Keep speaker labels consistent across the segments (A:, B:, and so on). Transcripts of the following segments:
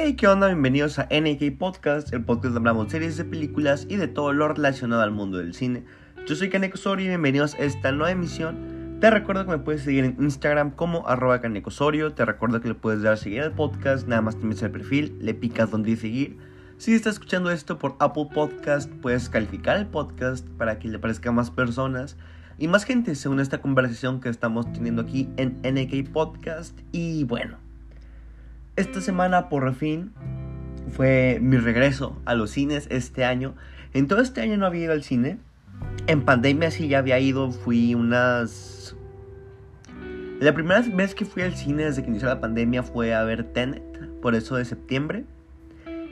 A: Hey, ¿qué onda? Bienvenidos a NK Podcast, el podcast donde hablamos series de películas y de todo lo relacionado al mundo del cine. Yo soy Kaneko Osorio y bienvenidos a esta nueva emisión. Te recuerdo que me puedes seguir en Instagram como arroba Osorio. Te recuerdo que le puedes dar a seguir al podcast, nada más te metes el perfil, le picas donde seguir. Si estás escuchando esto por Apple Podcast, puedes calificar el podcast para que le parezca a más personas y más gente según esta conversación que estamos teniendo aquí en NK Podcast. Y bueno, esta semana por fin fue mi regreso a los cines este año. En todo este año no había ido al cine. En pandemia sí ya había ido, fui unas... La primera vez que fui al cine desde que inició la pandemia fue a ver Tenet, por eso de septiembre.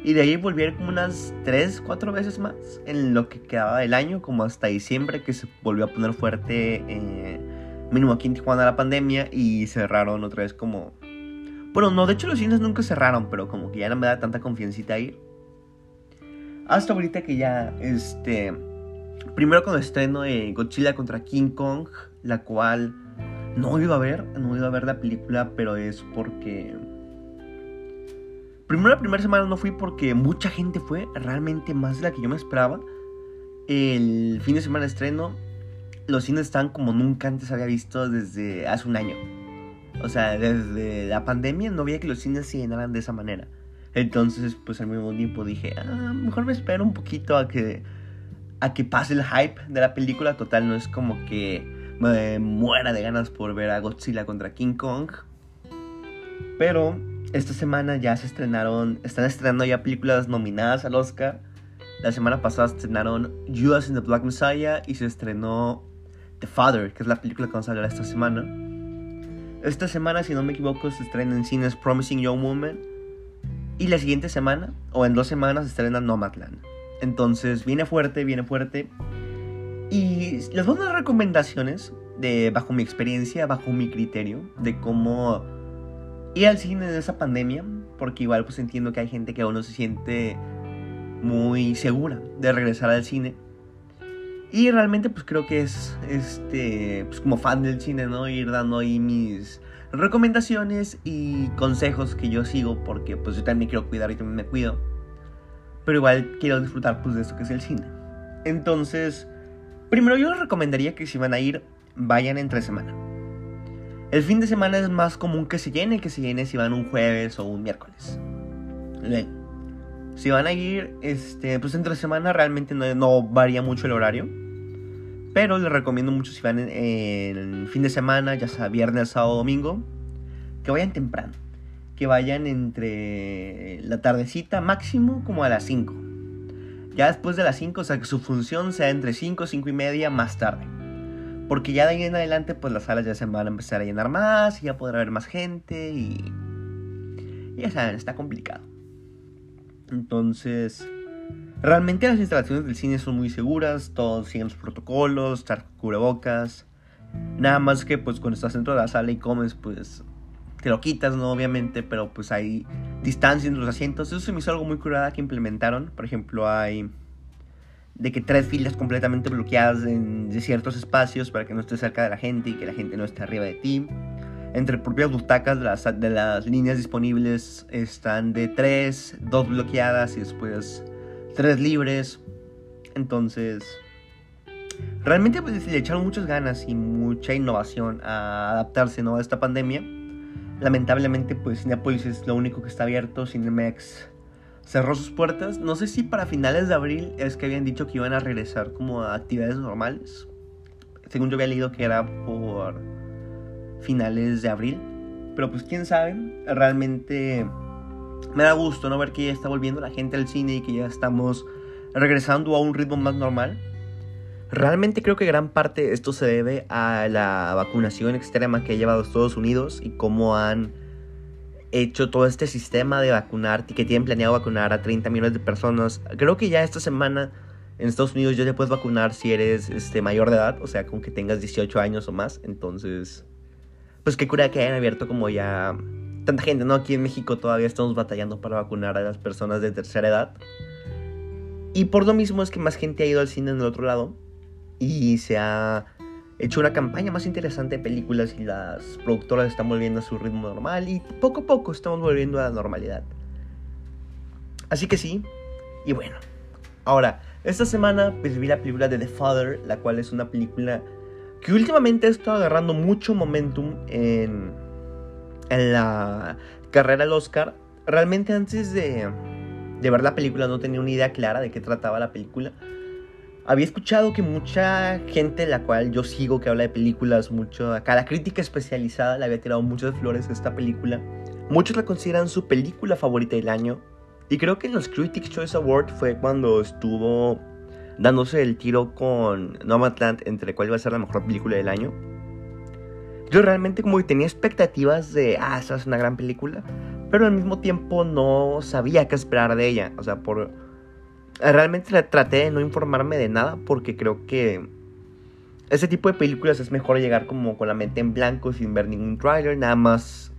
A: Y de ahí volví a ir como unas 3, 4 veces más en lo que quedaba del año, como hasta diciembre, que se volvió a poner fuerte, eh, mínimo aquí en Tijuana la pandemia, y cerraron otra vez como bueno, no, de hecho los cines nunca cerraron, pero como que ya no me da tanta confianza ir. Hasta ahorita que ya, este... Primero cuando estreno de Godzilla contra King Kong, la cual no iba a ver, no iba a ver la película, pero es porque... Primero la primera semana no fui porque mucha gente fue, realmente más de la que yo me esperaba. El fin de semana estreno, los cines están como nunca antes había visto desde hace un año. O sea, desde la pandemia no veía que los cines se llenaran de esa manera. Entonces, pues al mismo tiempo dije, ah, mejor me espero un poquito a que, a que pase el hype de la película. Total, no es como que me muera de ganas por ver a Godzilla contra King Kong. Pero esta semana ya se estrenaron, están estrenando ya películas nominadas al Oscar. La semana pasada estrenaron Judas and the Black Messiah y se estrenó The Father, que es la película que vamos a hablar esta semana. Esta semana, si no me equivoco, se estrena en cines Promising Young Woman. Y la siguiente semana, o en dos semanas, se estrena Nomadland. Entonces, viene fuerte, viene fuerte. Y les voy a dar recomendaciones de, bajo mi experiencia, bajo mi criterio, de cómo ir al cine en esa pandemia. Porque igual pues entiendo que hay gente que aún no se siente muy segura de regresar al cine. Y realmente pues creo que es este pues como fan del cine, ¿no? Ir dando ahí mis recomendaciones y consejos que yo sigo porque pues yo también quiero cuidar y también me cuido. Pero igual quiero disfrutar pues de esto que es el cine. Entonces, primero yo les recomendaría que si van a ir vayan entre semana. El fin de semana es más común que se llene que se llene si van un jueves o un miércoles. Si van a ir, este, pues entre semana realmente no, varía mucho el horario. Pero les recomiendo mucho si van en, fin de semana, ya sea viernes, sábado, domingo, que vayan temprano. Que vayan entre la tardecita máximo como a las 5. Ya después de las 5, o sea que su función sea entre 5, 5 y media más tarde. Porque ya de ahí en adelante, pues las salas ya se van a empezar a llenar más y ya podrá haber más gente y ya saben, está complicado. Entonces, realmente las instalaciones del cine son muy seguras, todos siguen los protocolos, estar cubrebocas. Nada más que pues cuando estás dentro de la sala y comes, pues te lo quitas, ¿no? Obviamente, pero pues hay distancia entre los asientos. Eso se me hizo algo muy curada que implementaron. Por ejemplo, hay de que tres filas completamente bloqueadas en ciertos espacios para que no estés cerca de la gente y que la gente no esté arriba de ti entre propias butacas de las, de las líneas disponibles están de 3, 2 bloqueadas y después 3 libres. Entonces, realmente pues, le echaron muchas ganas y mucha innovación a adaptarse ¿no? a esta pandemia. Lamentablemente, pues Cinepolis es lo único que está abierto. Cinemex cerró sus puertas. No sé si para finales de abril es que habían dicho que iban a regresar como a actividades normales. Según yo había leído que era por finales de abril. Pero pues quién sabe, realmente me da gusto no ver que ya está volviendo la gente al cine y que ya estamos regresando a un ritmo más normal. Realmente creo que gran parte de esto se debe a la vacunación extrema que ha llevado Estados Unidos y cómo han hecho todo este sistema de vacunar y que tienen planeado vacunar a 30 millones de personas. Creo que ya esta semana en Estados Unidos ya te puedes vacunar si eres este, mayor de edad, o sea, con que tengas 18 años o más. Entonces, pues qué cura que hayan abierto como ya tanta gente, ¿no? Aquí en México todavía estamos batallando para vacunar a las personas de tercera edad. Y por lo mismo es que más gente ha ido al cine en el otro lado y se ha hecho una campaña más interesante de películas y las productoras están volviendo a su ritmo normal y poco a poco estamos volviendo a la normalidad. Así que sí, y bueno. Ahora, esta semana pues, vi la película de The Father, la cual es una película que últimamente ha estado agarrando mucho momentum en, en la carrera al Oscar. Realmente antes de, de ver la película no tenía una idea clara de qué trataba la película. Había escuchado que mucha gente, la cual yo sigo, que habla de películas, mucho acá, la crítica especializada le había tirado muchas flores a esta película. Muchos la consideran su película favorita del año. Y creo que en los Critics Choice Awards fue cuando estuvo dándose el tiro con Nomadland entre cuál iba a ser la mejor película del año. Yo realmente como que tenía expectativas de, ah, esa es una gran película, pero al mismo tiempo no sabía qué esperar de ella. O sea, por realmente traté de no informarme de nada porque creo que ese tipo de películas es mejor llegar como con la mente en blanco sin ver ningún trailer, nada más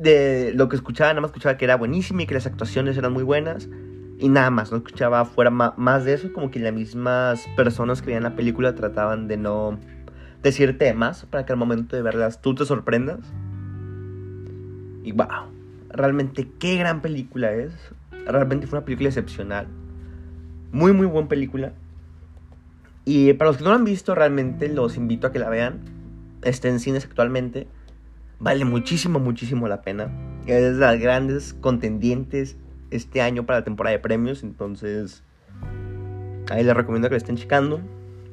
A: de lo que escuchaba, nada más escuchaba que era buenísima y que las actuaciones eran muy buenas y nada más, no escuchaba fuera más de eso, como que las mismas personas que veían la película trataban de no decirte más para que al momento de verlas tú te sorprendas. Y wow, realmente qué gran película es. Realmente fue una película excepcional. Muy, muy buena película. Y para los que no la han visto, realmente los invito a que la vean. Está en cines actualmente. Vale muchísimo, muchísimo la pena. Es de las grandes contendientes este año para la temporada de premios. Entonces, ahí les recomiendo que la estén checando.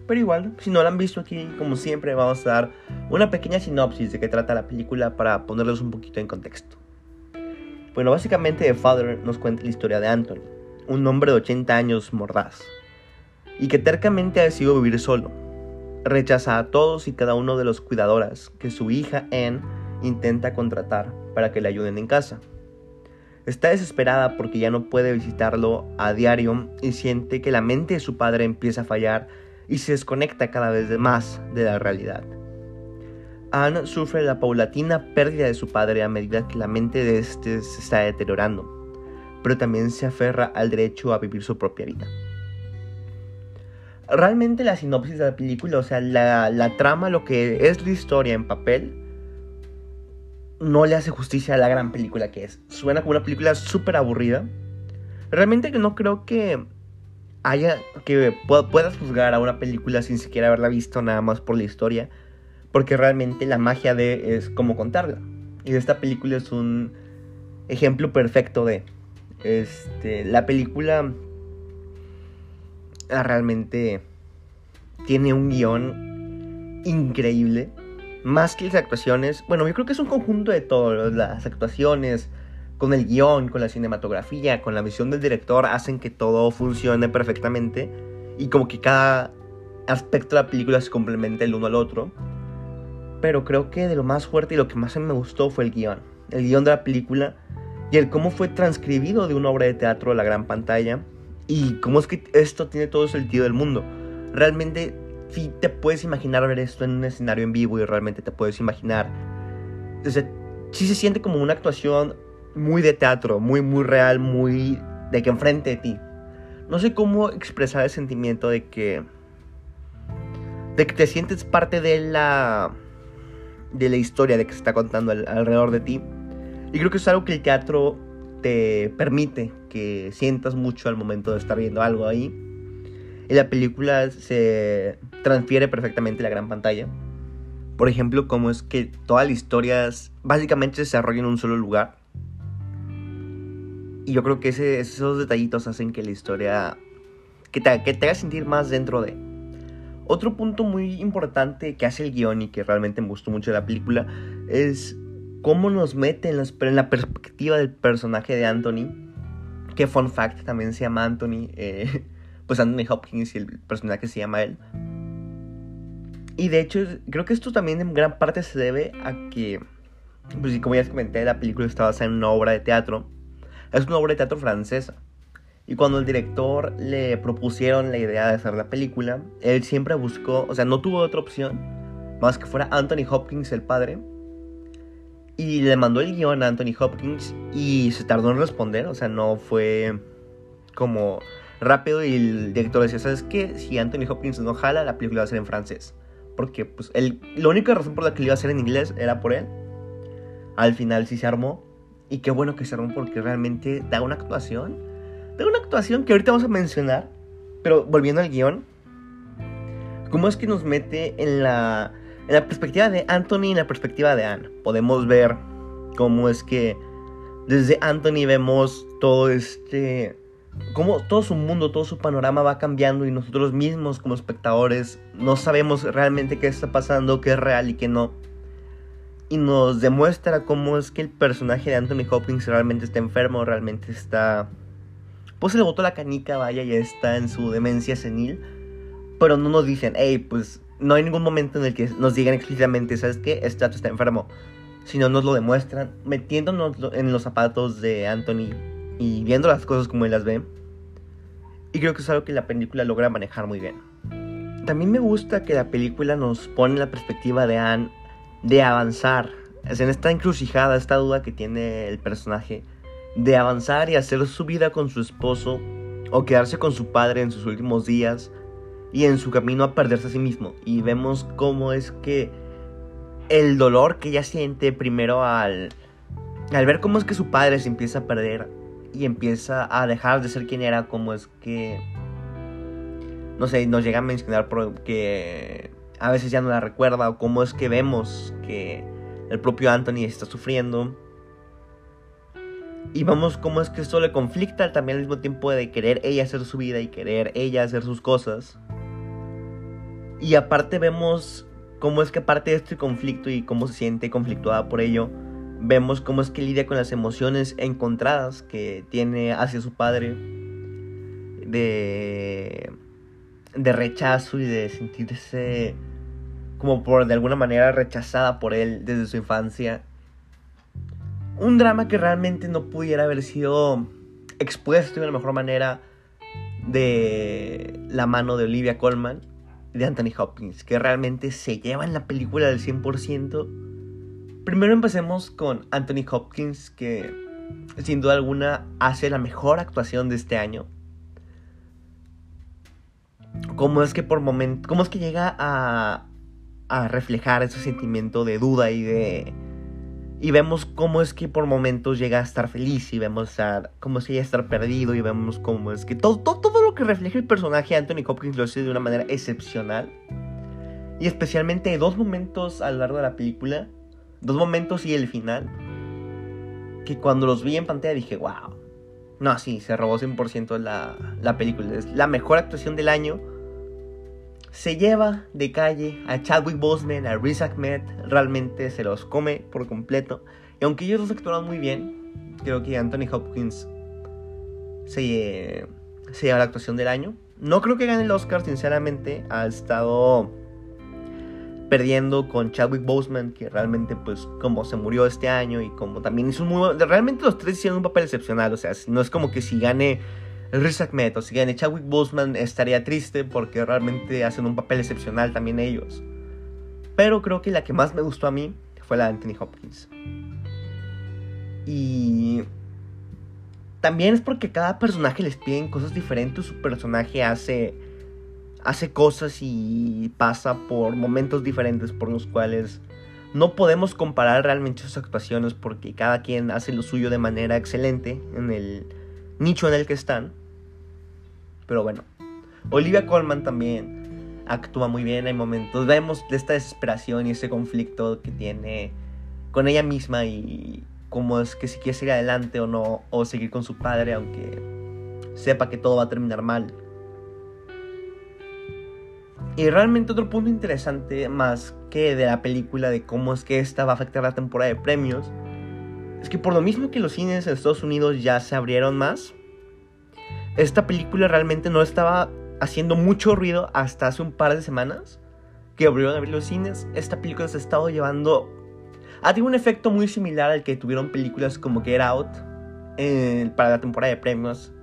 A: Pero igual, si no la han visto aquí, como siempre, vamos a dar una pequeña sinopsis de qué trata la película para ponerles un poquito en contexto. Bueno, básicamente The Father nos cuenta la historia de Anthony, un hombre de 80 años mordaz, y que tercamente ha decidido vivir solo. Rechaza a todos y cada uno de los cuidadoras que su hija Anne intenta contratar para que le ayuden en casa. Está desesperada porque ya no puede visitarlo a diario y siente que la mente de su padre empieza a fallar y se desconecta cada vez más de la realidad. Anne sufre la paulatina pérdida de su padre a medida que la mente de este se está deteriorando pero también se aferra al derecho a vivir su propia vida. Realmente la sinopsis de la película, o sea, la, trama, lo que es la historia en papel, no le hace justicia a la gran película que es. Suena como una película súper aburrida. Realmente no creo que haya que puedas juzgar a una película sin siquiera haberla visto nada más por la historia, porque realmente la magia de es como contarla. Y esta película es un ejemplo perfecto de este, la película ah, realmente tiene un guion increíble. Más que las actuaciones. Bueno, yo creo que es un conjunto de todo. Las actuaciones, con el guion, con la cinematografía, con la visión del director, hacen que todo funcione perfectamente. Y como que cada aspecto de la película se complementa el uno al otro. Pero creo que de lo más fuerte y lo que más me gustó fue el guion. El guion de la película y el cómo fue transcribido de una obra de teatro a la gran pantalla y cómo es que esto tiene todo el sentido del mundo. Realmente sí te puedes imaginar ver esto en un escenario en vivo y realmente te puedes imaginar. Entonces, sí se siente como una actuación muy de teatro, muy, muy real, muy de que enfrente de ti. No sé cómo expresar el sentimiento de que. de que te sientes parte de la. de la historia de que se está contando alrededor de ti. Y creo que es algo que el teatro te permite que sientas mucho al momento de estar viendo algo ahí. Y la película se transfiere perfectamente a la gran pantalla. Por ejemplo, cómo es que todas las historias básicamente se desarrollan en un solo lugar. Y yo creo que esos detallitos hacen que la historia... Que te, que te haga sentir más dentro de... Otro punto muy importante que hace el guion y que realmente me gustó mucho de la película es cómo nos mete en, la perspectiva del personaje de Anthony. Que fun fact, también se llama Anthony. Eh, pues Anthony Hopkins y el personaje se llama él. Y de hecho, creo que esto también en gran parte se debe a que, pues como ya les comenté, la película está basada en una obra de teatro. Es una obra de teatro francesa. Y cuando el director le propusieron la idea de hacer la película, él siempre buscó, o sea, no tuvo otra opción más que fuera Anthony Hopkins el padre y le mandó el guion a Anthony Hopkins y se tardó en responder, o sea, no fue como rápido y el director decía, ¿sabes qué? Si Anthony Hopkins no jala, la película va a ser en francés. Porque pues el, la única razón por la que le iba a hacer en inglés era por él. Al final sí se armó. Y qué bueno que se armó porque realmente da una actuación Tengo una actuación que ahorita vamos a mencionar, pero volviendo al guion, ¿cómo es que nos mete en la, en la perspectiva de Anthony y en la perspectiva de Anne? Podemos ver cómo es que desde Anthony vemos todo este cómo todo su mundo, todo su panorama va cambiando y nosotros mismos como espectadores no sabemos realmente qué está pasando, qué es real y qué no. Y nos demuestra cómo es que el personaje de Anthony Hopkins realmente está enfermo, realmente está... Pues se le botó la canica, vaya, ya está en su demencia senil. Pero no nos dicen, hey, pues no hay ningún momento en el que nos digan explícitamente, ¿sabes qué? Este está enfermo. Sino nos lo demuestran metiéndonos en los zapatos de Anthony y viendo las cosas como él las ve. Y creo que es algo que la película logra manejar muy bien. También me gusta que la película nos pone la perspectiva de Anne de avanzar. Es en esta encrucijada, esta duda que tiene el personaje de avanzar y hacer su vida con su esposo o quedarse con su padre en sus últimos días y en su camino a perderse a sí mismo. Y vemos cómo es que el dolor que ella siente primero al, al ver cómo es que su padre se empieza a perder y empieza a dejar de ser quien era, como es que, no sé, nos llega a mencionar que a veces ya no la recuerda o cómo es que vemos que el propio Anthony está sufriendo. Y vemos cómo es que esto le conflicta también al mismo tiempo de querer ella hacer su vida y querer ella hacer sus cosas. Y aparte vemos cómo es que aparte de este conflicto y cómo se siente conflictuada por ello, vemos cómo es que lidia con las emociones encontradas que tiene hacia su padre de, de rechazo y de sentirse como por de alguna manera rechazada por él desde su infancia. Un drama que realmente no pudiera haber sido expuesto de la mejor manera de la mano de Olivia Colman y de Anthony Hopkins, que realmente se llevan la película del 100% Primero empecemos con Anthony Hopkins, que sin duda alguna hace la mejor actuación de este año. Cómo es que por momento, cómo es que llega a, reflejar ese sentimiento de duda y de y vemos cómo es que por momentos llega a estar feliz y vemos a cómo es que llega a estar perdido y vemos cómo es que todo, todo, todo lo que refleja el personaje Anthony Hopkins lo hace de una manera excepcional. Y especialmente dos momentos a lo largo de la película dos momentos y el final, que cuando los vi en pantalla dije, wow. No, sí, se robó 100% la, la película. Es la mejor actuación del año. Se lleva de calle a Chadwick Boseman, a Riz Ahmed. Realmente se los come por completo. Y aunque ellos dos actuaron muy bien, creo que Anthony Hopkins se, se lleva la actuación del año. No creo que gane el Oscar, sinceramente. Ha estado perdiendo con Chadwick Boseman, que realmente pues como se murió este año y como también hizo un muy... Realmente los tres hicieron un papel excepcional, o sea, no es como que si gane Riz Ahmed o si gane Chadwick Boseman estaría triste porque realmente hacen un papel excepcional también ellos. Pero creo que la que más me gustó a mí fue la de Anthony Hopkins. Y también es porque cada personaje les piden cosas diferentes, su personaje hace hace cosas y pasa por momentos diferentes por los cuales no podemos comparar realmente sus actuaciones porque cada quien hace lo suyo de manera excelente en el nicho en el que están. Pero bueno, Olivia Colman también actúa muy bien, hay momentos, vemos esta desesperación y ese conflicto que tiene con ella misma y cómo es que si quiere seguir adelante o no, o seguir con su padre aunque sepa que todo va a terminar mal. Y realmente otro punto interesante, más que de la película, de cómo es que esta va a afectar la temporada de premios, es que por lo mismo que los cines en Estados Unidos ya se abrieron más, esta película realmente no estaba haciendo mucho ruido hasta hace un par de semanas que abrieron a abrir los cines. Esta película se ha estado llevando... Ha tenido un efecto muy similar al que tuvieron películas como Get Out para la temporada de premios,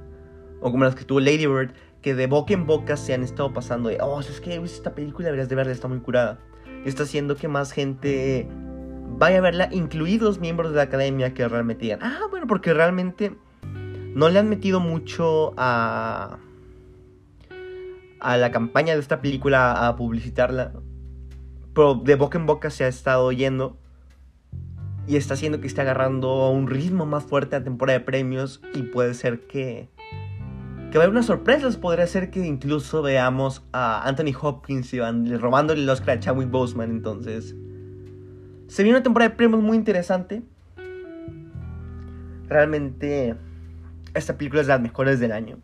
A: o como las que tuvo Lady Bird, que de boca en boca se han estado pasando de, oh, es que esta película deberías de verla, está muy curada. Está haciendo que más gente vaya a verla, incluidos miembros de la academia que realmente digan, ah, bueno, porque realmente no le han metido mucho a a la campaña de esta película a publicitarla. Pero de boca en boca se ha estado yendo. Y está haciendo que esté agarrando un ritmo más fuerte a temporada de premios. Y puede ser que que va a haber unas sorpresas. Podría ser que incluso veamos a Anthony Hopkins y van robándole el Oscar a Chadwick Boseman. Entonces, se viene una temporada de premios muy interesante. Realmente, esta película es de las mejores del año.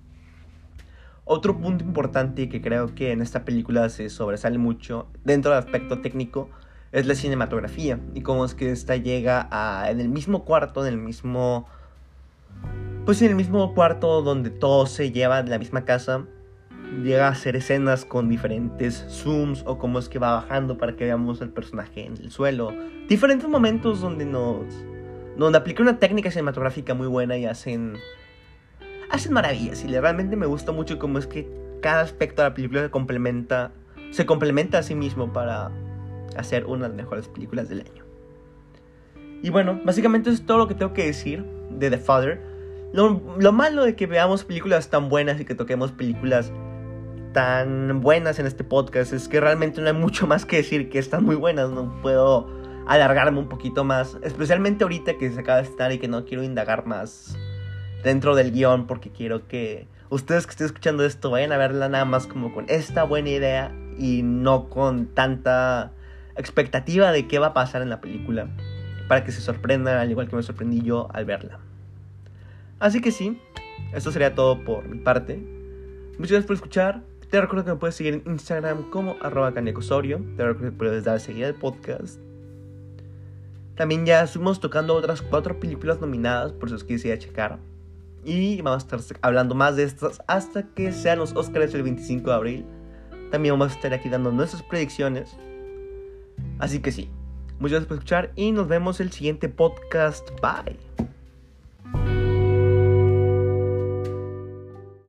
A: Otro punto importante que creo que en esta película se sobresale mucho dentro del aspecto técnico es la cinematografía y cómo es que esta llega a, en el mismo cuarto, en el mismo pues en el mismo cuarto donde todo se lleva en la misma casa, llega a hacer escenas con diferentes zooms o cómo es que va bajando para que veamos al personaje en el suelo. Diferentes momentos donde nos donde aplica una técnica cinematográfica muy buena y hacen hacen maravillas y realmente me gusta mucho cómo es que cada aspecto de la película se complementa se complementa a sí mismo para hacer una de las mejores películas del año. Y bueno, básicamente eso es todo lo que tengo que decir de The Father. Lo, malo de que veamos películas tan buenas y que toquemos películas tan buenas en este podcast es que realmente no hay mucho más que decir que están muy buenas. No puedo alargarme un poquito más, especialmente ahorita que se acaba de estar y que no quiero indagar más dentro del guion porque quiero que ustedes que estén escuchando esto vayan a verla nada más como con esta buena idea y no con tanta expectativa de qué va a pasar en la película para que se sorprendan al igual que me sorprendí yo al verla. Así que sí, esto sería todo por mi parte. Muchas gracias por escuchar. Te recuerdo que me puedes seguir en Instagram como arroba canecosorio. Te recuerdo que puedes dar a seguir al podcast. También ya estuvimos tocando otras cuatro películas nominadas, por si os quisiera checar. Y vamos a estar hablando más de estas hasta que sean los Oscars el 25 de abril. También vamos a estar aquí dando nuestras predicciones. Así que sí, muchas gracias por escuchar y nos vemos el siguiente podcast. Bye.